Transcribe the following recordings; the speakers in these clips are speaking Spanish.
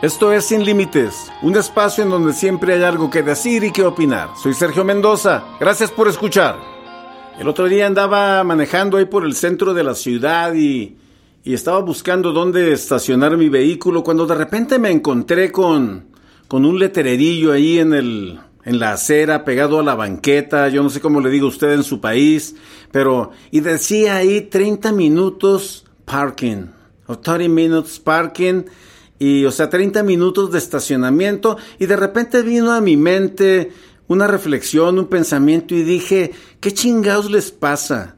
Esto es Sin Límites, un espacio en donde siempre hay algo que decir y que opinar. Soy Sergio Mendoza, gracias por escuchar. El otro día andaba manejando ahí por el centro de la ciudad y, y estaba buscando dónde estacionar mi vehículo cuando de repente me encontré con, con un letrerillo ahí en, el, en la acera pegado a la banqueta, yo no sé cómo le digo a usted en su país, pero y decía ahí 30 minutos parking, o 30 minutes parking, y o sea, 30 minutos de estacionamiento y de repente vino a mi mente una reflexión, un pensamiento y dije, ¿qué chingados les pasa?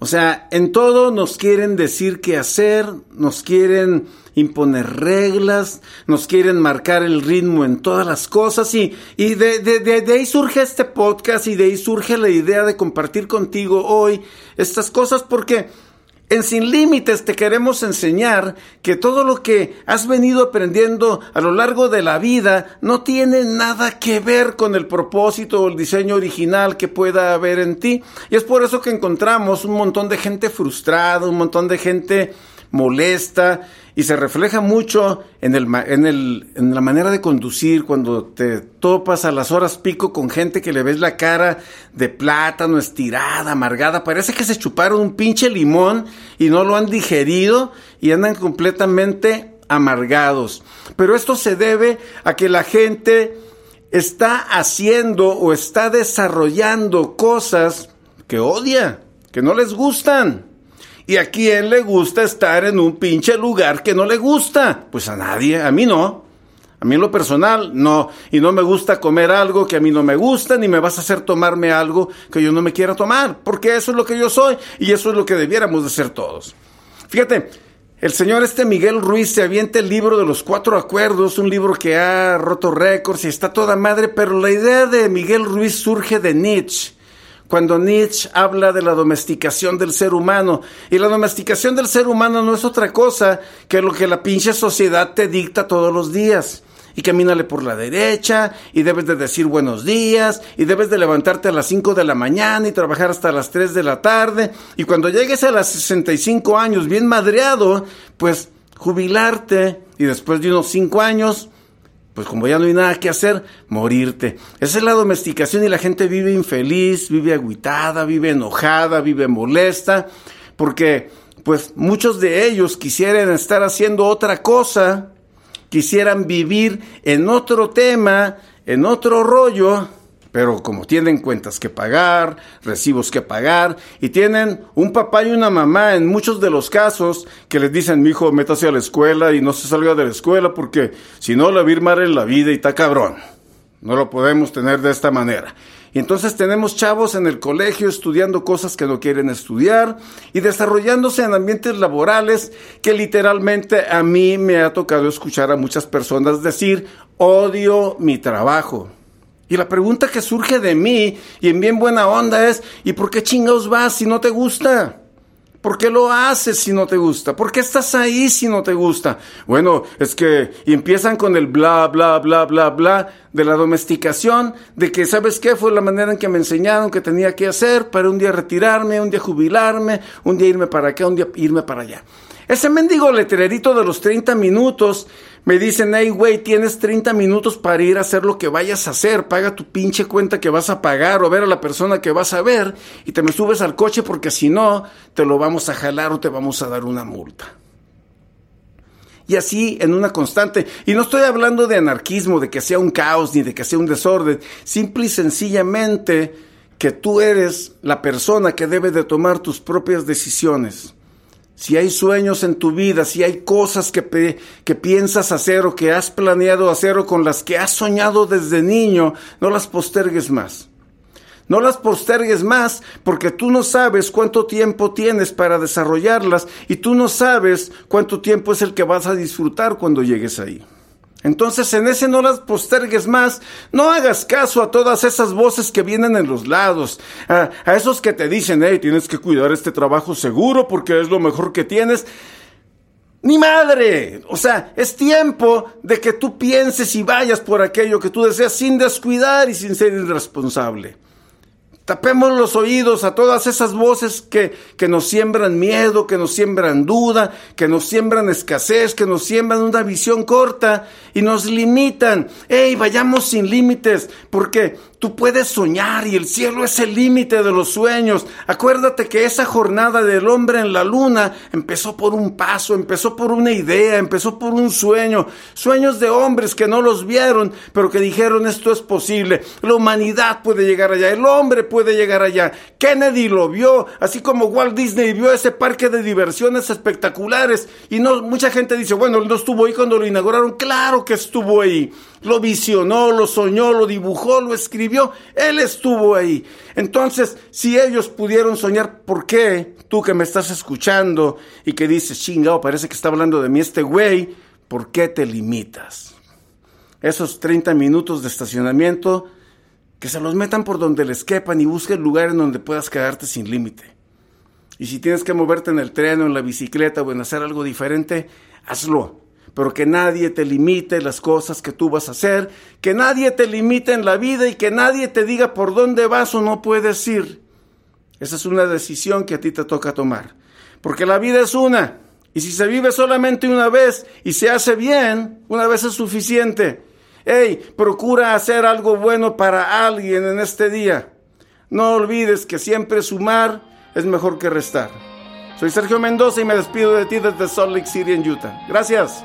O sea, en todo nos quieren decir qué hacer, nos quieren imponer reglas, nos quieren marcar el ritmo en todas las cosas y, y de, de, de, de ahí surge este podcast y de ahí surge la idea de compartir contigo hoy estas cosas porque en Sin Límites te queremos enseñar que todo lo que has venido aprendiendo a lo largo de la vida no tiene nada que ver con el propósito o el diseño original que pueda haber en ti. Y es por eso que encontramos un montón de gente frustrada, un montón de gente molesta y se refleja mucho en, el, en, el, en la manera de conducir cuando te topas a las horas pico con gente que le ves la cara de plátano estirada, amargada, parece que se chuparon un pinche limón y no lo han digerido y andan completamente amargados. Pero esto se debe a que la gente está haciendo o está desarrollando cosas que odia, que no les gustan. ¿Y a quién le gusta estar en un pinche lugar que no le gusta? Pues a nadie, a mí no. A mí en lo personal, no. Y no me gusta comer algo que a mí no me gusta, ni me vas a hacer tomarme algo que yo no me quiera tomar, porque eso es lo que yo soy y eso es lo que debiéramos de ser todos. Fíjate, el señor este Miguel Ruiz se avienta el libro de los cuatro acuerdos, un libro que ha roto récords y está toda madre, pero la idea de Miguel Ruiz surge de Nietzsche cuando Nietzsche habla de la domesticación del ser humano. Y la domesticación del ser humano no es otra cosa que lo que la pinche sociedad te dicta todos los días. Y camínale por la derecha, y debes de decir buenos días, y debes de levantarte a las 5 de la mañana y trabajar hasta las 3 de la tarde. Y cuando llegues a los 65 años bien madreado, pues jubilarte y después de unos 5 años pues como ya no hay nada que hacer, morirte. Esa es la domesticación y la gente vive infeliz, vive agüitada, vive enojada, vive molesta, porque pues muchos de ellos quisieran estar haciendo otra cosa, quisieran vivir en otro tema, en otro rollo, pero como tienen cuentas que pagar, recibos que pagar, y tienen un papá y una mamá en muchos de los casos que les dicen, mi hijo, métase a la escuela y no se salga de la escuela porque si no la va a ir mal en la vida y está cabrón. No lo podemos tener de esta manera. Y entonces tenemos chavos en el colegio estudiando cosas que no quieren estudiar y desarrollándose en ambientes laborales que literalmente a mí me ha tocado escuchar a muchas personas decir, odio mi trabajo. Y la pregunta que surge de mí, y en bien buena onda, es, ¿y por qué chingados vas si no te gusta? ¿Por qué lo haces si no te gusta? ¿Por qué estás ahí si no te gusta? Bueno, es que empiezan con el bla, bla, bla, bla, bla de la domesticación, de que, ¿sabes qué? Fue la manera en que me enseñaron que tenía que hacer para un día retirarme, un día jubilarme, un día irme para acá, un día irme para allá. Ese mendigo letrerito de los 30 minutos me dicen, hey, güey, tienes 30 minutos para ir a hacer lo que vayas a hacer. Paga tu pinche cuenta que vas a pagar o ver a la persona que vas a ver y te me subes al coche porque si no, te lo vamos a jalar o te vamos a dar una multa. Y así en una constante. Y no estoy hablando de anarquismo, de que sea un caos ni de que sea un desorden. Simple y sencillamente que tú eres la persona que debe de tomar tus propias decisiones si hay sueños en tu vida, si hay cosas que, que piensas hacer o que has planeado hacer o con las que has soñado desde niño, no las postergues más. No las postergues más porque tú no sabes cuánto tiempo tienes para desarrollarlas y tú no sabes cuánto tiempo es el que vas a disfrutar cuando llegues ahí. Entonces en ese no las postergues más, no hagas caso a todas esas voces que vienen en los lados, a, esos que te dicen, hey, tienes que cuidar este trabajo seguro porque es lo mejor que tienes. Ni madre. O sea, es tiempo de que tú pienses y vayas por aquello que tú deseas sin descuidar y sin ser irresponsable. Tapemos los oídos a todas esas voces que, que, nos siembran miedo, que nos siembran duda, que nos siembran escasez, que nos siembran una visión corta y nos limitan. ¡Ey, vayamos sin límites! Porque Tú puedes soñar y el cielo es el límite de los sueños. Acuérdate que esa jornada del hombre en la luna empezó por un paso, empezó por una idea, empezó por un sueño. Sueños de hombres que no los vieron, pero que dijeron esto es posible. La humanidad puede llegar allá, el hombre puede llegar allá. Kennedy lo vio, así como Walt Disney vio ese parque de diversiones espectaculares. Y no, mucha gente dice, bueno, no estuvo ahí cuando lo inauguraron. Claro que estuvo ahí. Lo visionó, lo soñó, lo dibujó, lo escribió él estuvo ahí. Entonces, si ellos pudieron soñar, ¿por qué tú que me estás escuchando y que dices, chingado, parece que está hablando de mí este güey, ¿por qué te limitas? Esos 30 minutos de estacionamiento, que se los metan por donde les quepan y busquen lugar en donde puedas quedarte sin límite. Y si tienes que moverte en el tren o en la bicicleta o en hacer algo diferente, hazlo pero que nadie te limite las cosas que tú vas a hacer, que nadie te limite en la vida y que nadie te diga por dónde vas o no puedes ir. Esa es una decisión que a ti te toca tomar, porque la vida es una, y si se vive solamente una vez y se hace bien, una vez es suficiente. Hey, procura hacer algo bueno para alguien en este día. No olvides que siempre sumar es mejor que restar. Soy Sergio Mendoza y me despido de ti desde Salt Lake City en Utah. Gracias.